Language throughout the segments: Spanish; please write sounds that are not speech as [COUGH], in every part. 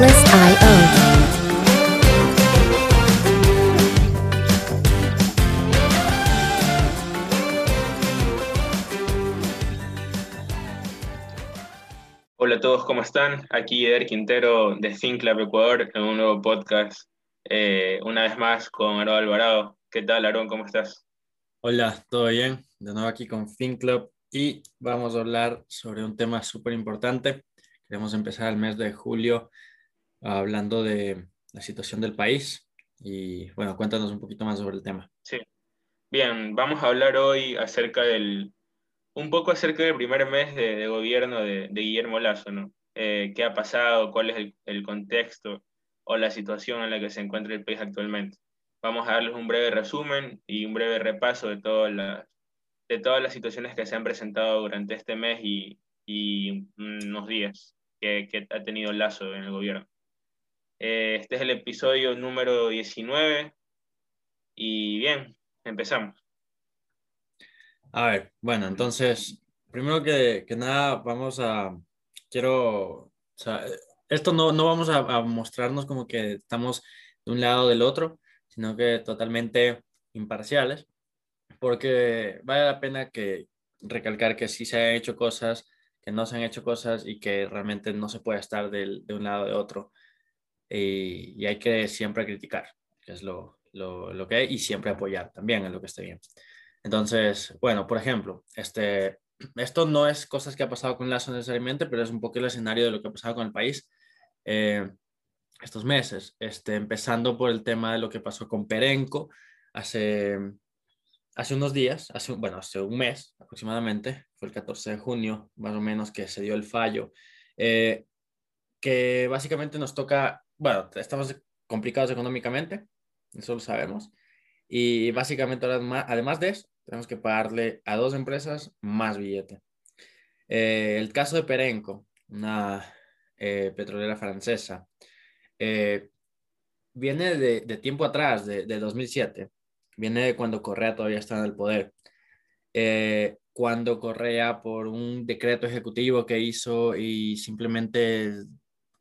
Atlas.io. Hola a todos, ¿cómo están? Aquí Eder Quintero de FinClub Ecuador en un nuevo podcast, eh, una vez más con Aaron Alvarado. ¿Qué tal, Aaron? ¿Cómo estás? Hola, ¿todo bien? De nuevo aquí con FinClub y vamos a hablar sobre un tema súper importante. Queremos empezar el mes de julio hablando de la situación del país y bueno, cuéntanos un poquito más sobre el tema. Sí. Bien, vamos a hablar hoy acerca del un poco acerca del primer mes de, gobierno de, Guillermo Lazo, ¿no? Eh, ¿Qué ha pasado? ¿Cuál es el, contexto o la situación en la que se encuentra el país actualmente? Vamos a darles un breve resumen y un breve repaso de todas las, de todas las situaciones que se han presentado durante este mes y, y unos días que, que, ha tenido Lazo en el gobierno. Eh, este es el episodio número 19 y bien, empezamos. A ver, bueno, entonces, primero que, nada, vamos a, quiero, esto no, no vamos a, a, mostrarnos como que estamos de un lado o del otro, sino que totalmente imparciales, porque vale la pena que recalcar que sí se han hecho cosas, que no se han hecho cosas y que realmente no se puede estar de, de un lado o de otro. Y, y, hay que siempre criticar, que es lo, lo, lo que hay, y siempre apoyar también en lo que esté bien. Entonces, bueno, por ejemplo, este, [CLEARS THROAT] esto no es cosas que ha pasado con Lazo necesariamente, pero es un poco el escenario de lo que ha pasado con el país eh, estos meses. Este, empezando por el tema de lo que pasó con Perenco hace, hace unos días, hace, bueno, hace un mes aproximadamente, fue el 14 de junio más o menos que se dio el fallo, eh, que básicamente nos toca, bueno, estamos complicados económicamente, eso lo sabemos, y básicamente, además de eso, tenemos que pagarle a dos empresas más billete. Eh, el caso de Perenco, una eh, petrolera francesa, eh, viene de, de, tiempo atrás, de, de, 2007. Viene de cuando Correa todavía estaba en el poder. cuando Correa, por un decreto ejecutivo que hizo y simplemente,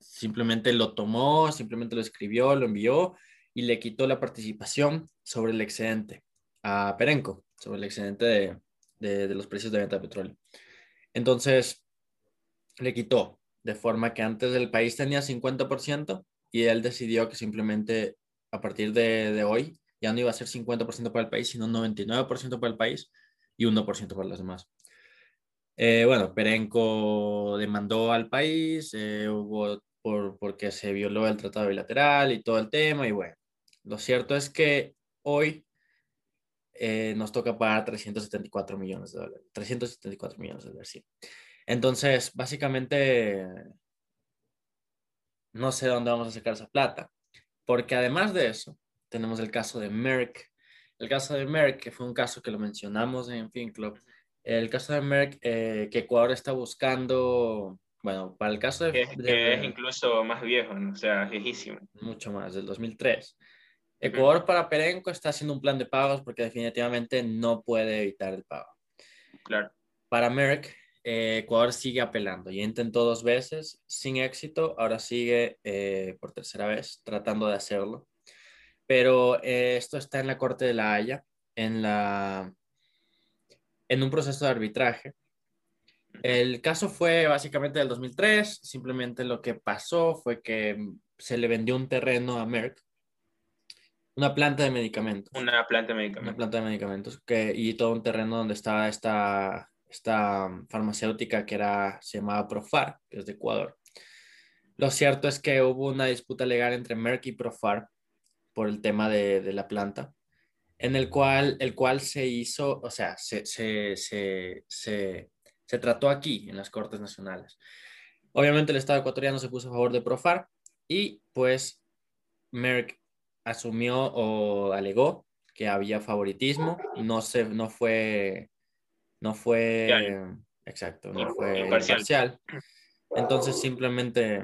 simplemente lo tomó, simplemente lo escribió, lo envió y le quitó la participación sobre el excedente a Perenco, sobre el excedente de, de, los precios de venta de petróleo. Entonces, le quitó, de forma que antes el país tenía 50% y él decidió que simplemente a partir de, de hoy ya no iba a ser 50% para el país, sino 99% para el país y 1% para los demás. Eh, bueno, Perenco demandó al país, eh, hubo por, porque se violó el tratado bilateral y todo el tema, y bueno, lo cierto es que hoy eh, nos toca pagar 374 millones de dólares. 374 millones de dólares, sí. Entonces, básicamente, no sé dónde vamos a sacar esa plata. Porque además de eso, tenemos el caso de Merck. El caso de Merck, que fue un caso que lo mencionamos en FinClub. El caso de Merck, eh, que Ecuador está buscando, bueno, para el caso de... Que, de, es incluso más viejo, ¿no? o sea, viejísimo. Mucho más, del 2003. Ecuador para Perenco está haciendo un plan de pagos porque definitivamente no puede evitar el pago. Claro. Para Merck, eh, Ecuador sigue apelando. Ya intentó dos veces sin éxito, ahora sigue eh, por tercera vez tratando de hacerlo. Pero eh, esto está en la Corte de la Haya, en, la, en un proceso de arbitraje. El caso fue básicamente del 2003, simplemente lo que pasó fue que se le vendió un terreno a Merck una planta de medicamentos. Una planta de medicamentos. Una planta de medicamentos que, y todo un terreno donde estaba esta, esta farmacéutica que era, se llamaba Profar, que es de Ecuador. Lo cierto es que hubo una disputa legal entre Merck y Profar por el tema de, de la planta, en el cual, el cual se hizo, o sea, se, se, se, se, se trató aquí, en las Cortes Nacionales. Obviamente el Estado ecuatoriano se puso a favor de Profar y pues Merck asumió o alegó que había favoritismo, no se, no fue, no fue, exacto, no fue imparcial. Entonces simplemente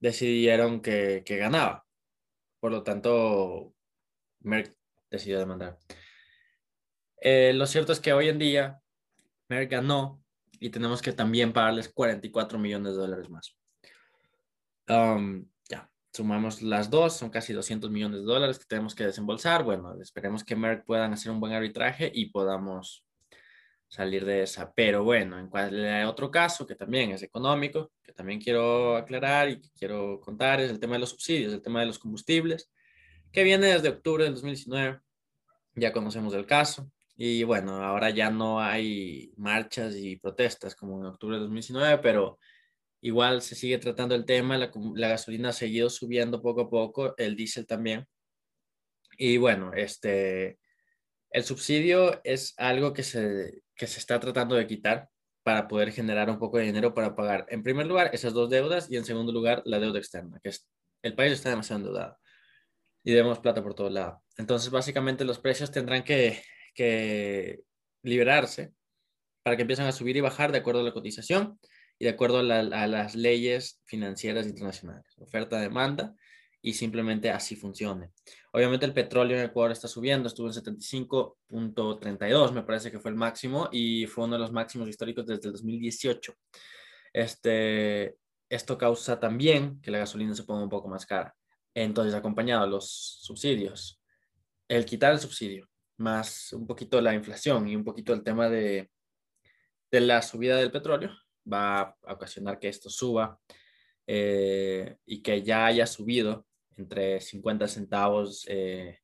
decidieron que, que ganaba. Por lo tanto, Merck decidió demandar. Eh, lo cierto es que hoy en día Merck ganó y tenemos que también pagarles 44 millones de dólares más. Um, sumamos las dos, son casi 200 millones de dólares que tenemos que desembolsar. Bueno, esperemos que Merck puedan hacer un buen arbitraje y podamos salir de esa. Pero bueno, en cual, otro caso que también es económico, que también quiero aclarar y que quiero contar, es el tema de los subsidios, el tema de los combustibles, que viene desde octubre del 2019. Ya conocemos el caso. Y bueno, ahora ya no hay marchas y protestas como en octubre del 2019, pero igual se sigue tratando el tema. La, la gasolina ha seguido subiendo poco a poco, el diésel también. Y bueno, este, el subsidio es algo que se, que se está tratando de quitar para poder generar un poco de dinero para pagar, en primer lugar, esas dos deudas y en segundo lugar, la deuda externa, que es el país está demasiado endeudado y debemos plata por todo lado. Entonces, básicamente, los precios tendrán que, que liberarse para que empiecen a subir y bajar de acuerdo a la cotización y de acuerdo a, a las leyes financieras internacionales, oferta-demanda y simplemente así funcione. Obviamente el petróleo en Ecuador está subiendo, estuvo en 75.32, me parece que fue el máximo y fue uno de los máximos históricos desde el 2018. Este, esto causa también que la gasolina se ponga un poco más cara. Entonces, acompañado de los subsidios, el quitar el subsidio, más un poquito la inflación y un poquito el tema de, de la subida del petróleo, va a ocasionar que esto suba eh, y que ya haya subido entre 50 centavos eh,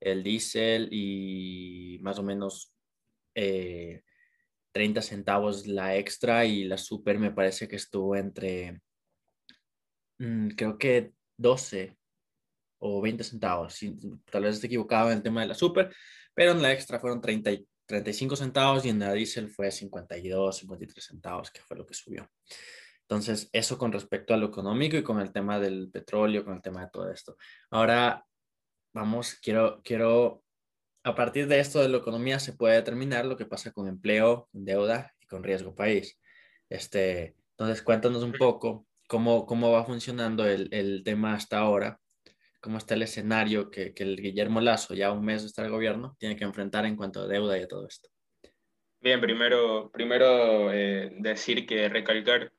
el diésel y más o menos 30 eh, centavos la extra y la super me parece que estuvo entre, mm, creo que 12 o 20 centavos. tal vez esté equivocado en el tema de la super, pero en la extra fueron 30 35 centavos y en la diésel fue 52, 53 centavos, que fue lo que subió. Entonces, eso con respecto a lo económico y con el tema del petróleo, con el tema de todo esto. Ahora, vamos, quiero, quiero, a partir de esto de la economía se puede determinar lo que pasa con empleo, deuda y con riesgo país. Este, entonces, cuéntanos un poco cómo, cómo va funcionando el, el tema hasta ahora, cómo está el escenario que, que el Guillermo Lazo, ya un mes de estar en gobierno, tiene que enfrentar en cuanto a deuda y a todo esto. Bien, primero, primero eh, decir que recalcar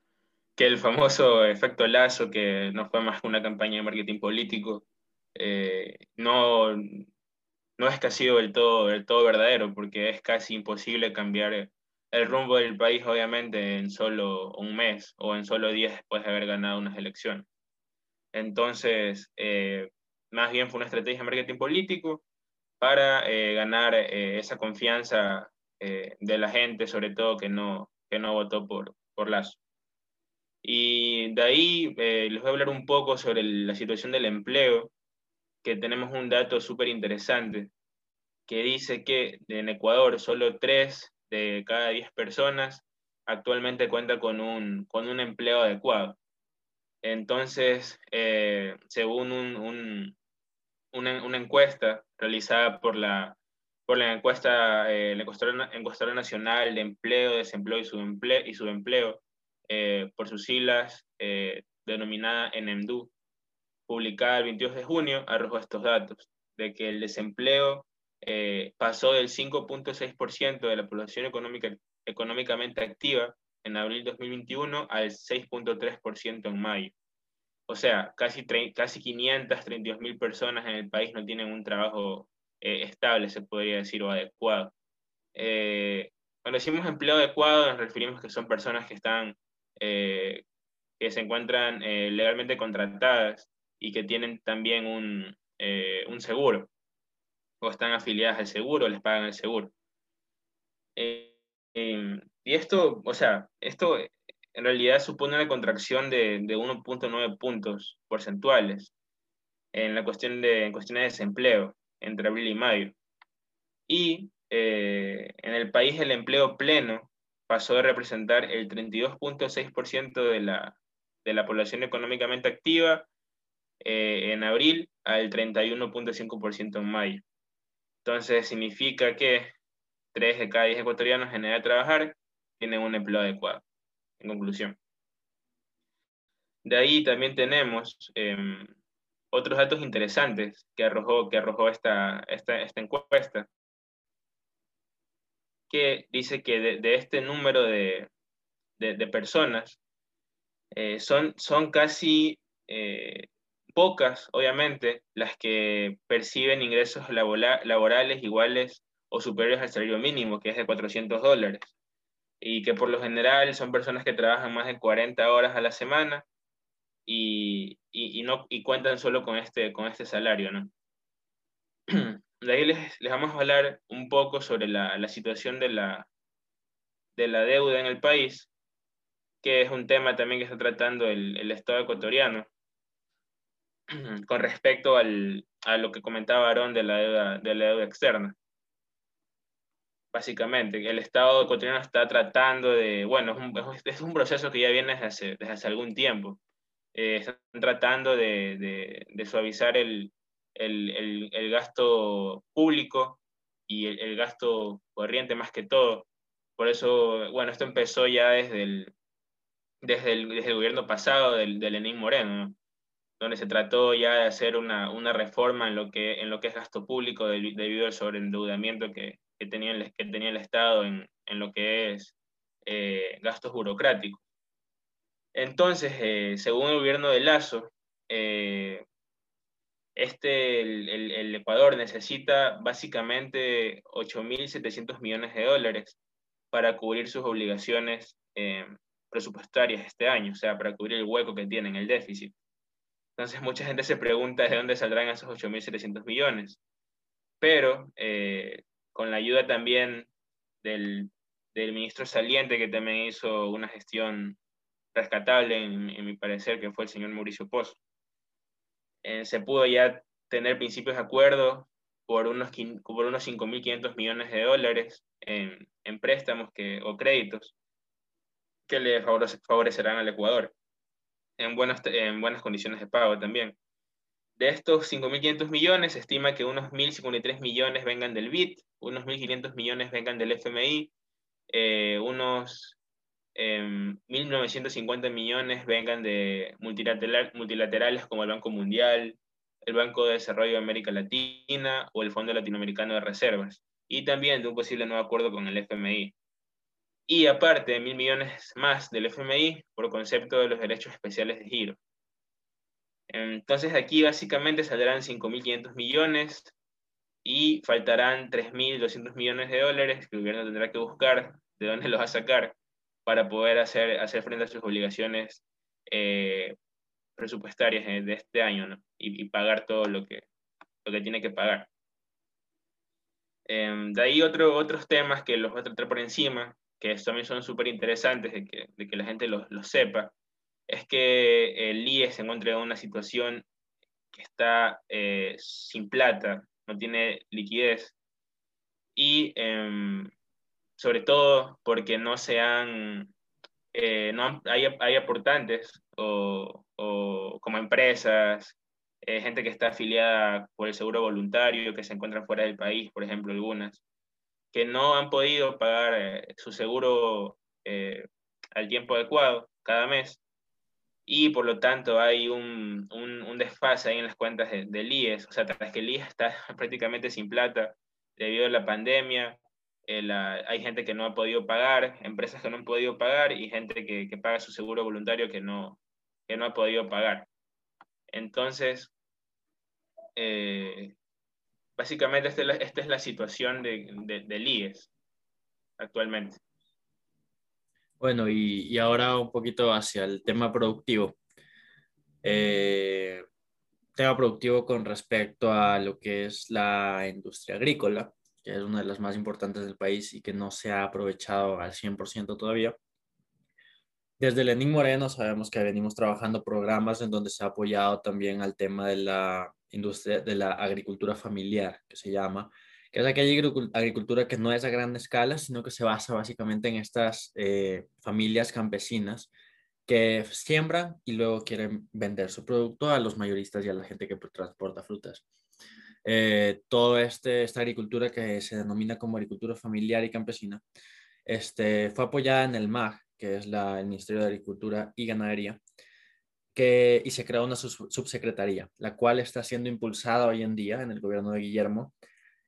que el famoso efecto Lazo, que no fue más que una campaña de marketing político, eh, no, no es que ha sido del todo, del todo verdadero, porque es casi imposible cambiar el rumbo del país, obviamente, en solo un mes o en solo días después de haber ganado unas elecciones. Entonces, eh, más bien fue una estrategia de marketing político para eh, ganar esa confianza de la gente, sobre todo que no, que no votó por, por Lazo. Y de ahí eh, les voy a hablar un poco sobre la situación del empleo, que tenemos un dato súper interesante, que dice que en Ecuador solo 3 de cada 10 personas actualmente cuenta con un, con un empleo adecuado. Entonces, eh, según un, una, encuesta realizada por la, encuesta, eh, la encuestadora, nacional de empleo, desempleo y subempleo, eh, por sus siglas, denominada ENEMDU, publicada el 22 de junio, arrojó estos datos, de que el desempleo pasó del 5.6% de la población económica, económicamente activa en abril 2021 al 6.3% en mayo. O sea, casi, casi 532 mil personas en el país no tienen un trabajo estable, se podría decir, o adecuado. cuando decimos empleo adecuado, nos referimos que son personas que están eh, que se encuentran eh, legalmente contratadas y que tienen también un, eh, un, seguro o están afiliadas al seguro, les pagan el seguro. Y esto, o sea, esto en realidad supone una contracción de, de 1.9 puntos porcentuales en la cuestión de, en cuestiones de desempleo entre abril y mayo. Y en el país el empleo pleno pasó de representar el 32.6% de la, de la población económicamente activa eh, en abril al 31.5% en mayo. Entonces significa que 3 de cada 10 ecuatorianos en edad de trabajar tienen un empleo adecuado, en conclusión. De ahí también tenemos em, otros datos interesantes que arrojó, esta, esta, esta encuesta, que dice que de, este número de, personas, eh, son, son casi 2 pocas, obviamente, las que perciben ingresos laborales iguales o superiores al salario mínimo, que es de 400 dólares, y que por lo general son personas que trabajan más de 40 horas a la semana y, y, no, y cuentan solo con este, con este salario, ¿no? [CLEARS THROAT] De ahí les, les, vamos a hablar un poco sobre la, la situación de la, de la deuda en el país, que es un tema también que está tratando el, el Estado ecuatoriano, [CLEARS THROAT] con respecto al, a lo que comentaba Aarón de la deuda, de la deuda externa. Básicamente, el Estado ecuatoriano está tratando de, bueno, es un, es un proceso que ya viene desde hace, desde hace algún tiempo, eh, están tratando de, de, suavizar el, el, el, gasto público y el, gasto corriente más que todo. Por eso, bueno, esto empezó ya desde el, desde el, desde el gobierno pasado del, de Lenín Moreno, donde se trató ya de hacer una, una, reforma en lo, que, en lo que es gasto público debido al sobreendeudamiento que, que, tenía, el, que tenía el Estado en, en lo que es eh, gastos burocráticos. Entonces, eh, según el gobierno de Lazo, eh, este, el, el, Ecuador necesita básicamente 8.700 millones de dólares para cubrir sus obligaciones eh, presupuestarias este año, o sea, para cubrir el hueco que tiene en el déficit. Entonces, mucha gente se pregunta de dónde saldrán esos 8.700 millones. Pero con la ayuda también del, del ministro saliente, que también hizo una gestión rescatable, en, mi parecer, que fue el señor Mauricio Pozo. Eh, se pudo ya tener principios de acuerdo por unos, por unos 5.500 millones de dólares en, en, préstamos que, o créditos que le favorecerán al Ecuador en buenas, en buenas condiciones de pago también. De estos 5.500 millones, se estima que unos 1.053 millones vengan del BIT, unos 1.500 millones vengan del FMI, eh, unos 1.950 em, millones vengan de multilaterales como el Banco Mundial, el Banco de Desarrollo de América Latina o el Fondo Latinoamericano de Reservas, y también de un posible nuevo acuerdo con el FMI. Y aparte, mil millones más del FMI por concepto de los derechos especiales de giro. Entonces aquí básicamente saldrán 5.500 millones y faltarán 3.200 millones de dólares que el gobierno tendrá que buscar de dónde los va a sacar para poder hacer, hacer frente a sus obligaciones eh, presupuestarias de este año y, pagar todo lo que, lo que tiene que pagar. Em, de ahí otro, otros temas que los voy a tratar por encima, que también son súper interesantes de que, de que, la gente los lo sepa, es que el IE se encuentra en una situación que está eh, sin plata, no tiene liquidez, y em, sobre todo porque no sean, eh, no hay, hay, aportantes o, o como empresas, eh, gente que está afiliada por el seguro voluntario, que se encuentran fuera del país, por ejemplo, algunas, que no han podido pagar eh, su seguro al tiempo adecuado cada mes y por lo tanto hay un, un, un desfase ahí en las cuentas del IES, o sea, tras que el IES está [LAUGHS] prácticamente sin plata debido a la pandemia, hay gente que no ha podido pagar, empresas que no han podido pagar y gente que, que paga su seguro voluntario que no, que no ha podido pagar. Entonces, eh, básicamente esta es, la, esta es la situación de, de, del IES actualmente. Bueno, y, y, ahora un poquito hacia el tema productivo. Eh, tema productivo con respecto a lo que es la industria agrícola que es una de las más importantes del país y que no se ha aprovechado al 100% todavía. Desde Lenín Moreno sabemos que venimos trabajando programas en donde se ha apoyado también al tema de la industria, de la agricultura familiar, que se llama, que es aquella agricultura que no es a gran escala, sino que se basa básicamente en estas eh, familias campesinas que siembran y luego quieren vender su producto a los mayoristas y a la gente que transporta frutas. Eh, toda este, esta agricultura que se denomina como agricultura familiar y campesina, este, fue apoyada en el MAG, que es la, el Ministerio de Agricultura y Ganadería, que, y se creó una subsecretaría, la cual está siendo impulsada hoy en día en el gobierno de Guillermo,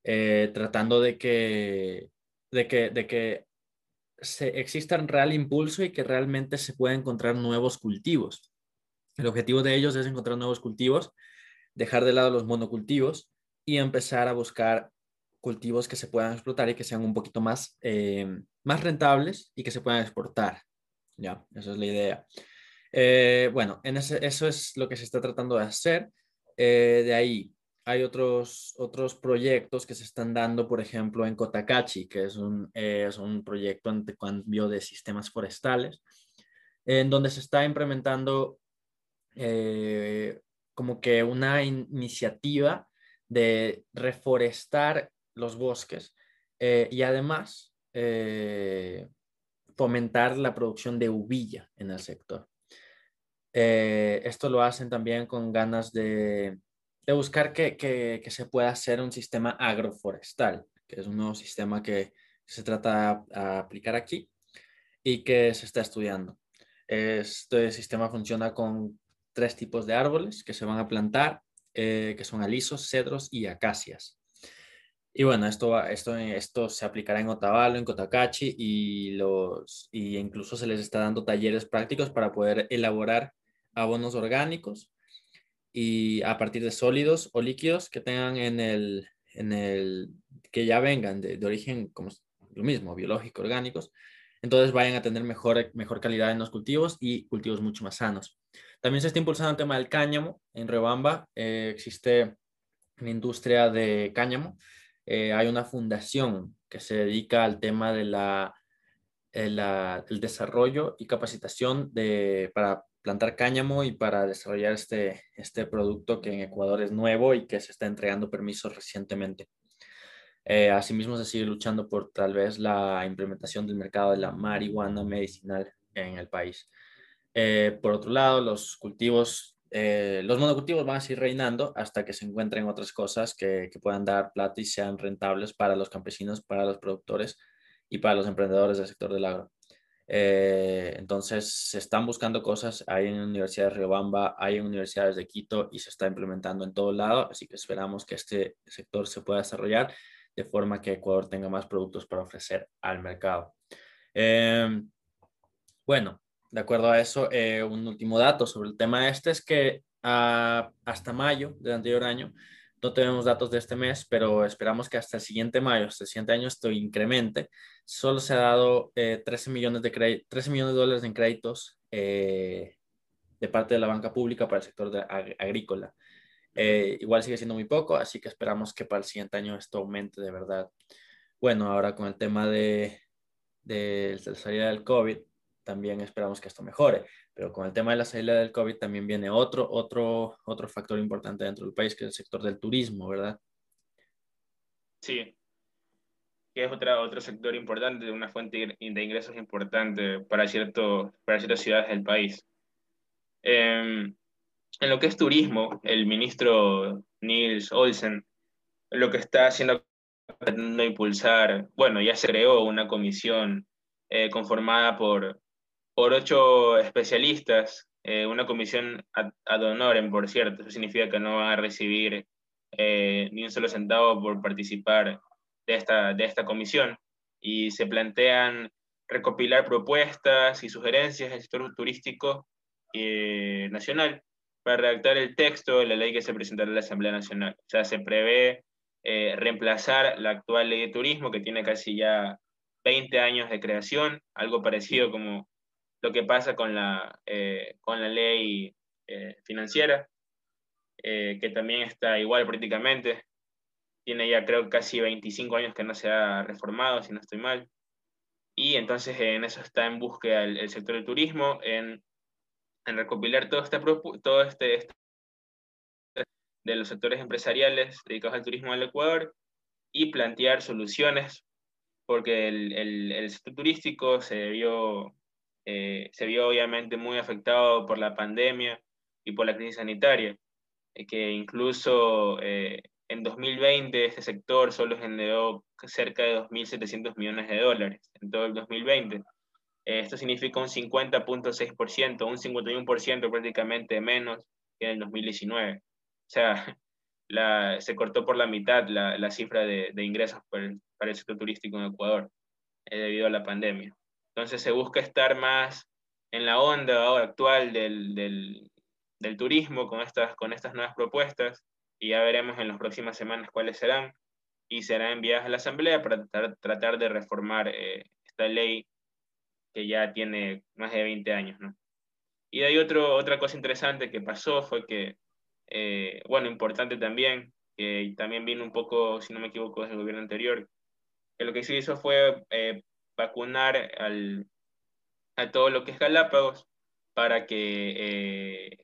eh, tratando de que, de que, de que se, exista un real impulso y que realmente se pueda encontrar nuevos cultivos. El objetivo de ellos es encontrar nuevos cultivos, dejar de lado los monocultivos y empezar a buscar cultivos que se puedan explotar y que sean un poquito más, eh, más rentables y que se puedan exportar. Ya, esa es la idea. Eh, bueno, eso es lo que se está tratando de hacer. De ahí hay otros, otros proyectos que se están dando, por ejemplo, en Cotacachi, que es un, es un proyecto de cambio de sistemas forestales, en donde se está implementando como que una iniciativa de reforestar los bosques eh, y además eh, fomentar la producción de uvilla en el sector. Eh, esto lo hacen también con ganas de, buscar que, se pueda hacer un sistema agroforestal, que es un nuevo sistema que se trata de aplicar aquí y que se está estudiando. Este sistema funciona con tres tipos de árboles que se van a plantar, que son alisos, cedros y acacias. Y bueno, esto, esto, esto se aplicará en Otavalo, en Cotacachi y, los, y incluso se les está dando talleres prácticos para poder elaborar abonos orgánicos y a partir de sólidos o líquidos que tengan en el, en el que ya vengan de, de origen como lo mismo, biológico, orgánicos, entonces vayan a tener mejor, mejor calidad en los cultivos y cultivos mucho más sanos. También se está impulsando el tema del cáñamo. En Rebamba eh, existe una industria de cáñamo eh, hay una fundación que se dedica al tema de la, el, desarrollo y capacitación de, para plantar cáñamo y para desarrollar este, este producto que en Ecuador es nuevo y que se está entregando permisos recientemente. Eh, asimismo, se sigue luchando por tal vez la implementación del mercado de la marihuana medicinal en el país. Eh, por otro lado, los cultivos eh, los monocultivos van a seguir reinando hasta que se encuentren otras cosas que, puedan dar plata y sean rentables para los campesinos, para los productores y para los emprendedores del sector del agro. Eh, entonces, se están buscando cosas, hay en universidades de Riobamba, hay en universidades de Quito y se está implementando en todo lado, así que esperamos que este sector se pueda desarrollar de forma que Ecuador tenga más productos para ofrecer al mercado. Eh, bueno, de acuerdo a eso, eh, un último dato sobre el tema este es que ah, hasta mayo del anterior año, no tenemos datos de este mes, pero esperamos que hasta el siguiente mayo, hasta el siguiente año, esto incremente. Solo se ha dado 13, eh, millones de 13 millones de dólares en créditos eh, de parte de la banca pública para el sector agrícola. igual sigue siendo muy poco, así que esperamos que para el siguiente año esto aumente de verdad. Bueno, ahora con el tema de, de la salida del COVID, también esperamos que esto mejore. Pero con el tema de la salida del COVID también viene otro, otro, otro factor importante dentro del país, que es el sector del turismo, ¿verdad? Sí, que es otra, otro sector importante, una fuente de ingresos importante para, cierto, para ciertas ciudades del país. Em, en lo que es turismo, el ministro Nils Olsen lo que está haciendo tratando impulsar, bueno, ya se creó una comisión eh, conformada por por ocho especialistas, eh, una comisión ad, honorem, por cierto. Eso significa que no van a recibir eh, ni un solo centavo por participar de esta, de esta comisión. Y se plantean recopilar propuestas y sugerencias del sector turístico eh, nacional para redactar el texto de la ley que se presentará a la Asamblea Nacional. O sea, se prevé reemplazar la actual ley de turismo que tiene casi ya 20 años de creación, algo parecido como lo que pasa con la, eh, con la ley eh, financiera, eh, que también está igual prácticamente. Tiene ya creo casi 25 años que no se ha reformado, si no estoy mal. Y entonces en eso está en búsqueda el, sector del turismo, en, en recopilar todo este, todo este, este, de los sectores empresariales dedicados al turismo del Ecuador y plantear soluciones, porque el, el, el sector turístico se vio eh, se vio obviamente muy afectado por la pandemia y por la crisis sanitaria, eh, que incluso eh, en 2020 este sector solo generó cerca de 2.700 millones de dólares en todo el 2020. esto significa un 50.6%, un 51% prácticamente menos que en el 2019. O sea, [LAUGHS] se cortó por la mitad la, cifra de, ingresos para el sector turístico en Ecuador debido a la pandemia. Entonces se busca estar más en la onda actual del, del, turismo con estas, con estas nuevas propuestas y ya veremos en las próximas semanas cuáles serán y serán enviadas a la Asamblea para tratar, de reformar eh, esta ley que ya tiene más de 20 años. ¿no? Y hay otro, otra cosa interesante que pasó fue que, eh, bueno, importante también, que también vino un poco, si no me equivoco, del gobierno anterior, que lo que se hizo fue eh, vacunar al, a todo lo que es Galápagos para que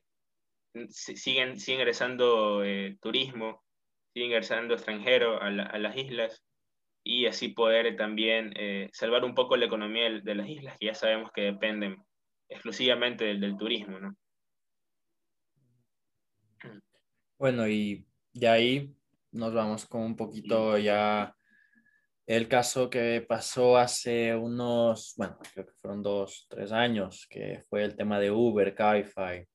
siguen, sigue ingresando eh, turismo, sigue ingresando extranjero a, las islas y así poder también eh, salvar un poco la economía de las islas que ya sabemos que dependen exclusivamente del, turismo, ¿no? Bueno, y de ahí nos vamos con un poquito ya el caso que pasó hace unos, bueno, creo que fueron dos, tres años, que fue el tema de Uber, Cabify,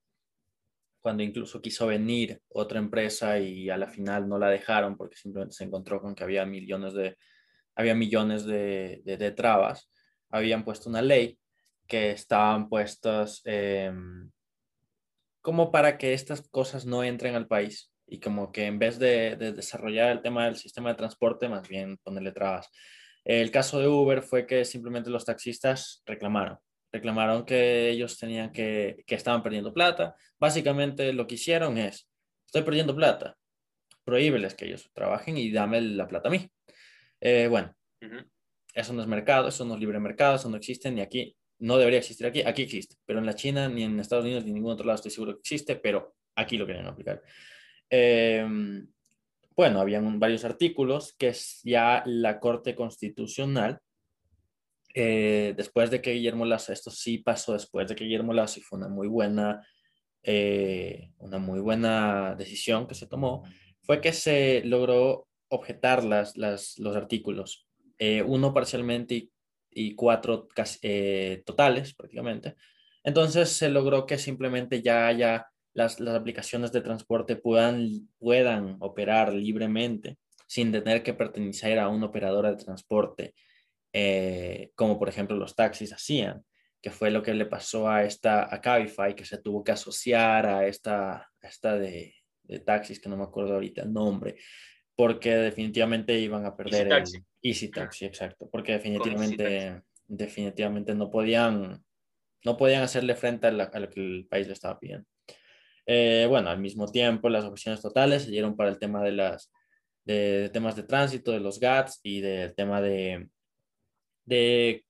cuando incluso quiso venir otra empresa y a la final no la dejaron porque simplemente se encontró con que había millones de, había millones de, de, trabas, habían puesto una ley que estaban puestas em, como para que estas cosas no entren al país y como que en vez de, de, desarrollar el tema del sistema de transporte, más bien ponerle trabas. El caso de Uber fue que simplemente los taxistas reclamaron reclamaron que ellos tenían que, que estaban perdiendo plata. Básicamente lo que hicieron es, estoy perdiendo plata, prohíbeles que ellos trabajen y dame la plata a mí. Eh, bueno, eso no es mercado, eso no es libre mercado, eso no existe ni aquí, no debería existir aquí, aquí existe, pero en la China, ni en Estados Unidos, ni en ningún otro lado estoy seguro que existe, pero aquí lo querían aplicar. Eh, bueno, habían varios artículos que ya la Corte Constitucional eh, después de que Guillermo Lazo, esto sí pasó después de que Guillermo Lazo y fue una muy buena, eh, una muy buena decisión que se tomó, fue que se logró objetar las, los artículos, eh, uno parcialmente y, cuatro totales prácticamente. Entonces se logró que simplemente ya haya las, las aplicaciones de transporte puedan, puedan operar libremente sin tener que pertenecer a una operadora de transporte eh, como por ejemplo los taxis hacían, que fue lo que le pasó a esta, a Cabify, que se tuvo que asociar a esta, esta de, de taxis, que no me acuerdo ahorita el nombre, porque definitivamente iban a perder Easy el Easy Taxi, exacto, porque definitivamente, definitivamente no podían, no podían hacerle frente a, lo que el país le estaba pidiendo. Eh, bueno, al mismo tiempo, las opciones totales se dieron para el tema de las de temas de tránsito, de los GATS y del tema de, de,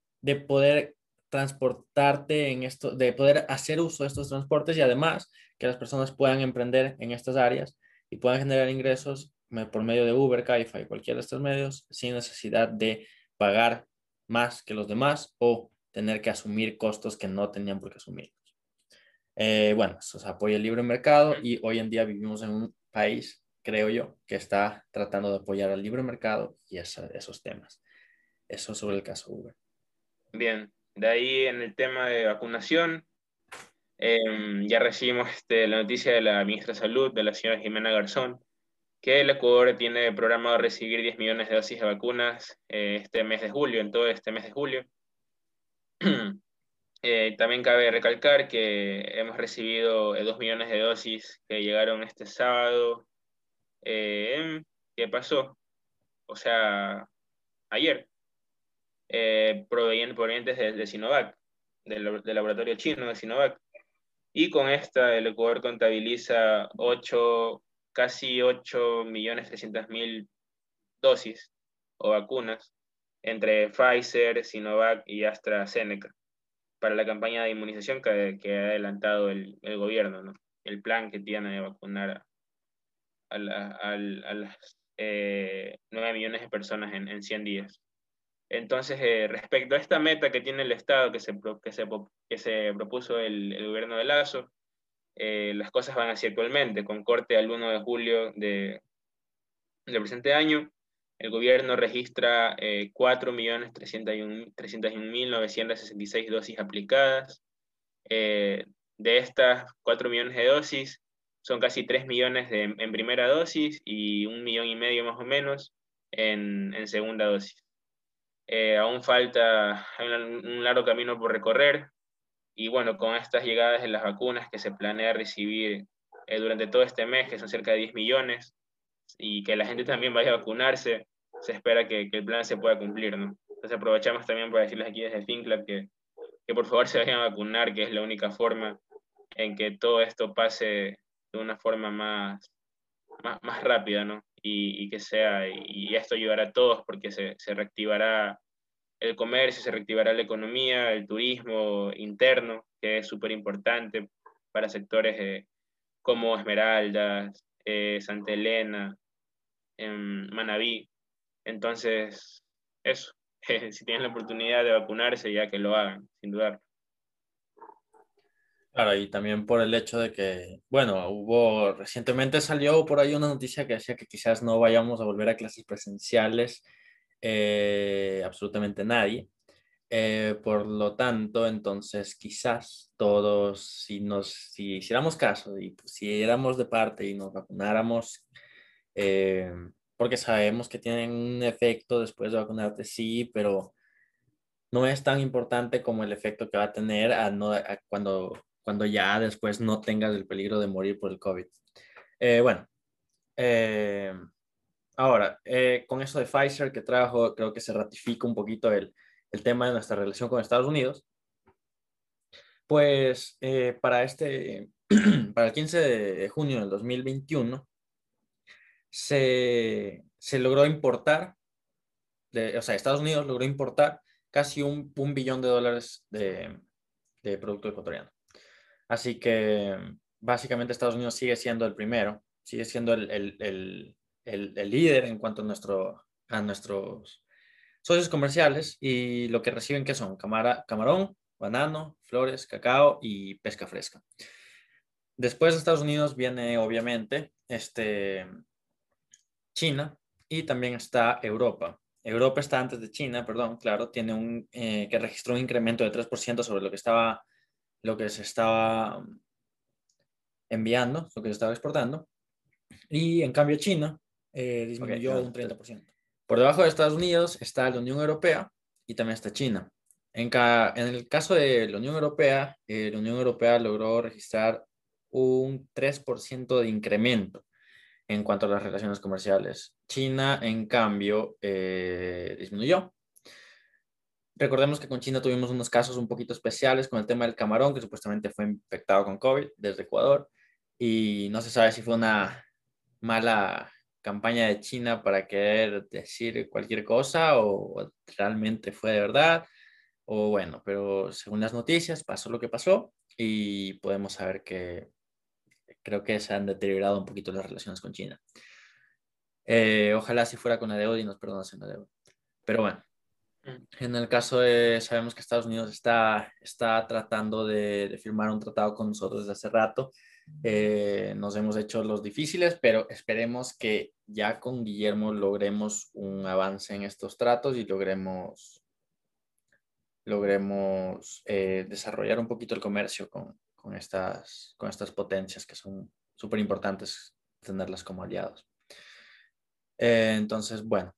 poder transportarte en esto, de poder hacer uso de estos transportes y además que las personas puedan emprender en estas áreas y puedan generar ingresos por medio de Uber, Cabify, cualquiera de estos medios, sin necesidad de pagar más que los demás o tener que asumir costos que no tenían por qué asumir. Eh, bueno, eso se apoya el libre mercado y hoy en día vivimos en un país, creo yo, que está tratando de apoyar al libre mercado y esos temas. Eso sobre el caso Uber. Bien, de ahí en el tema de vacunación, em, ya recibimos este, la noticia de la ministra de Salud, de la señora Jimena Garzón, que el Ecuador tiene programado recibir 10 millones de dosis de vacunas eh, este mes de julio, en todo este mes de julio. [CLEARS THROAT] Eh, también cabe recalcar que hemos recibido 2 eh, millones de dosis que llegaron este sábado. ¿Qué pasó? O sea, ayer eh, provenientes de, Sinovac, del, laboratorio chino de Sinovac. Y con esta el Ecuador contabiliza 8, casi 8 millones mil dosis o vacunas entre Pfizer, Sinovac y AstraZeneca para la campaña de inmunización que, que ha adelantado el, el, gobierno, ¿no? el plan que tiene de vacunar a, a, las eh, 9 millones de personas en, en 100 días. Entonces, eh, respecto a esta meta que tiene el Estado, que se, que se, que se propuso el, el, gobierno de Lazo, eh, las cosas van así actualmente. Con corte al 1 de julio de, del presente año, el gobierno registra eh, 4.301.966 dosis aplicadas. Eh, de estas 4 millones de dosis, son casi 3 millones de, en primera dosis y un millón y medio más o menos en, en segunda dosis. Eh, aún falta un, largo camino por recorrer. Y bueno, con estas llegadas de las vacunas que se planea recibir eh, durante todo este mes, que son cerca de 10 millones, y que la gente también vaya a vacunarse, se espera que, que el plan se pueda cumplir, ¿no? Entonces aprovechamos también para decirles aquí desde FinClub que, que por favor [LAUGHS] se vayan a vacunar, que es la única forma en que todo esto pase de una forma más, más, más rápida, ¿no? Y, que sea, y esto ayudará a todos porque se, se reactivará el comercio, se reactivará la economía, el turismo interno, que es súper importante para sectores eh, como Esmeraldas, eh, Santa Elena, en Manabí. Entonces, eso, [LAUGHS] si tienen la oportunidad de vacunarse, ya que lo hagan, sin dudar. Claro, y también por el hecho de que, bueno, hubo, recientemente salió por ahí una noticia que decía que quizás no vayamos a volver a clases presenciales eh, absolutamente nadie. Eh, por lo tanto, entonces quizás todos, si nos si hiciéramos caso y pusiéramos de parte y nos vacunáramos, eh, porque sabemos que tienen un efecto después de vacunarte, sí, pero no es tan importante como el efecto que va a tener a no, cuando, cuando ya después no tengas el peligro de morir por el COVID. bueno, Ahora, eh, con eso de Pfizer que trajo, creo que se ratifica un poquito el, el tema de nuestra relación con Estados Unidos. Pues eh, para, este, [CLEARS THROAT] para el 15 de junio del 2021 se, se logró importar, de, o sea, Estados Unidos logró importar casi un, un billón de dólares de, de producto ecuatoriano. Así que básicamente Estados Unidos sigue siendo el primero, sigue siendo el, el el, líder en cuanto a, nuestro, a nuestros socios comerciales y lo que reciben que son camara, camarón, banano, flores, cacao y pesca fresca. Después de Estados Unidos viene obviamente este, China y también está Europa. Europa está antes de China, perdón, claro, tiene un, eh, que registró un incremento de 3% sobre lo que estaba, lo que se estaba enviando, lo que se estaba exportando. Y en cambio China eh, disminuyó un 30%. Por debajo de Estados Unidos está la Unión Europea y también está China. En, en el caso de la Unión Europea, eh, la Unión Europea logró registrar un 3% de incremento en cuanto a las relaciones comerciales. China, en cambio, eh, disminuyó. Recordemos que con China tuvimos unos casos un poquito especiales con el tema del camarón, que supuestamente fue infectado con COVID desde Ecuador, y no se sabe si fue una mala campaña de China para querer decir cualquier cosa o realmente fue de verdad. O bueno, pero según las noticias pasó lo que pasó y podemos saber que creo que se han deteriorado un poquito las relaciones con China. Eh, ojalá si fuera con deuda y nos perdonasen deuda. Pero bueno, mm. en el caso de, sabemos que Estados Unidos está, está tratando de, de firmar un tratado con nosotros desde hace rato eh, nos hemos hecho los difíciles, pero esperemos que ya con Guillermo logremos un avance en estos tratos y logremos, logremos eh, desarrollar un poquito el comercio con, con, estas, con estas potencias que son súper importantes tenerlas como aliados. Eh, entonces, bueno,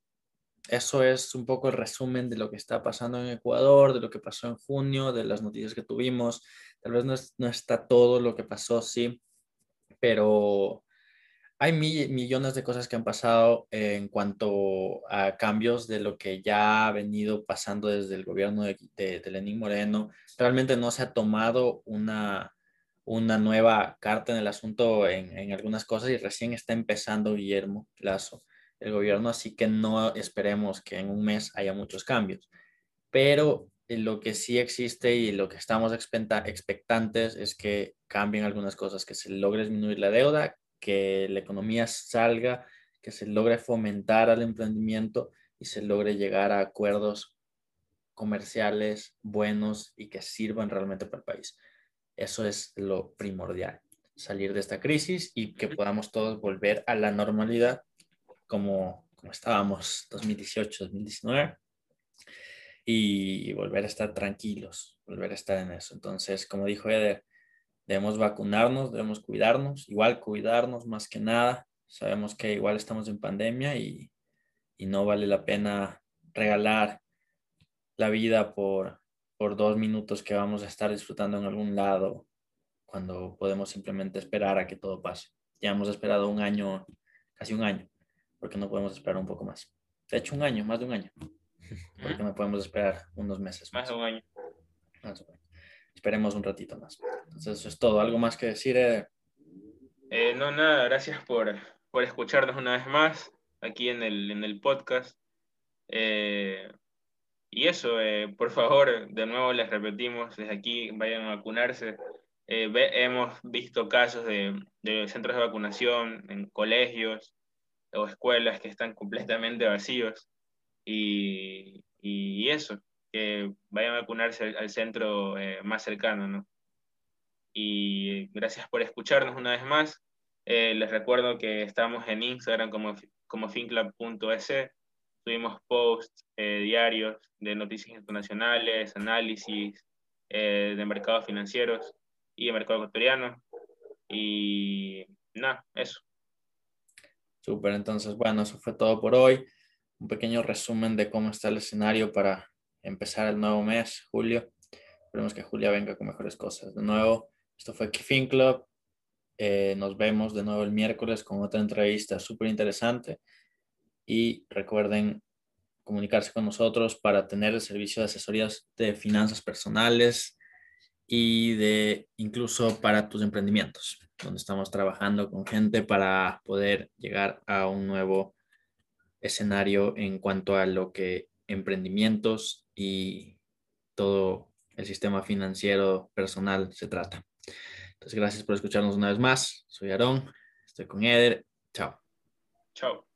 eso es un poco el resumen de lo que está pasando en Ecuador, de lo que pasó en junio, de las noticias que tuvimos. Tal vez no, no está todo lo que pasó, sí, pero hay millones de cosas que han pasado en cuanto a cambios de lo que ya ha venido pasando desde el gobierno de, de, Lenín Moreno. Realmente no se ha tomado una, una nueva carta en el asunto en, en algunas cosas y recién está empezando Guillermo Lazo el gobierno, así que no esperemos que en un mes haya muchos cambios. Pero lo que sí existe y lo que estamos expectantes es que cambien algunas cosas, que se logre disminuir la deuda, que la economía salga, que se logre fomentar al emprendimiento y se logre llegar a acuerdos comerciales buenos y que sirvan realmente para el país. Eso es lo primordial, salir de esta crisis y que podamos todos volver a la normalidad como, como estábamos 2018, 2019 y volver a estar tranquilos, volver a estar en eso. Entonces, como dijo Eder, debemos vacunarnos, debemos cuidarnos, igual cuidarnos más que nada. Sabemos que igual estamos en pandemia y, y no vale la pena regalar la vida por, por dos minutos que vamos a estar disfrutando en algún lado cuando podemos simplemente esperar a que todo pase. Ya hemos esperado un año, casi un año, porque no podemos esperar un poco más. De hecho, un año, más de un año, [LAUGHS] porque no podemos esperar unos meses. Más, de un año. Esperemos un ratito más. Entonces, eso es todo. ¿Algo más que decir? Eh, no, nada, gracias por, por escucharnos una vez más aquí en el, en el podcast. Eh, y eso, eh, por favor, de nuevo les repetimos, desde aquí vayan a vacunarse. Eh, hemos visto casos de, de, centros de vacunación en colegios o escuelas que están completamente vacíos. Y, y eso, que vayan a vacunarse al, centro más cercano, ¿no? Y gracias por escucharnos una vez más. les recuerdo que estamos en Instagram como, como finclub.es Tuvimos posts eh, diarios de noticias internacionales, análisis eh, de mercados financieros y de mercado ecuatoriano. Y nada, eso. Súper, entonces, bueno, eso fue todo por hoy. Un pequeño resumen de cómo está el escenario para empezar el nuevo mes, julio. Esperemos que Julia venga con mejores cosas. De nuevo, esto fue Fin Club. Eh, nos vemos de nuevo el miércoles con otra entrevista súper interesante y recuerden comunicarse con nosotros para tener el servicio de asesorías de finanzas personales y de incluso para tus emprendimientos, donde estamos trabajando con gente para poder llegar a un nuevo escenario en cuanto a lo que emprendimientos y todo el sistema financiero personal se trata. Entonces, gracias por escucharnos una vez más. Soy Aarón, estoy con Eder. Chao. Chao.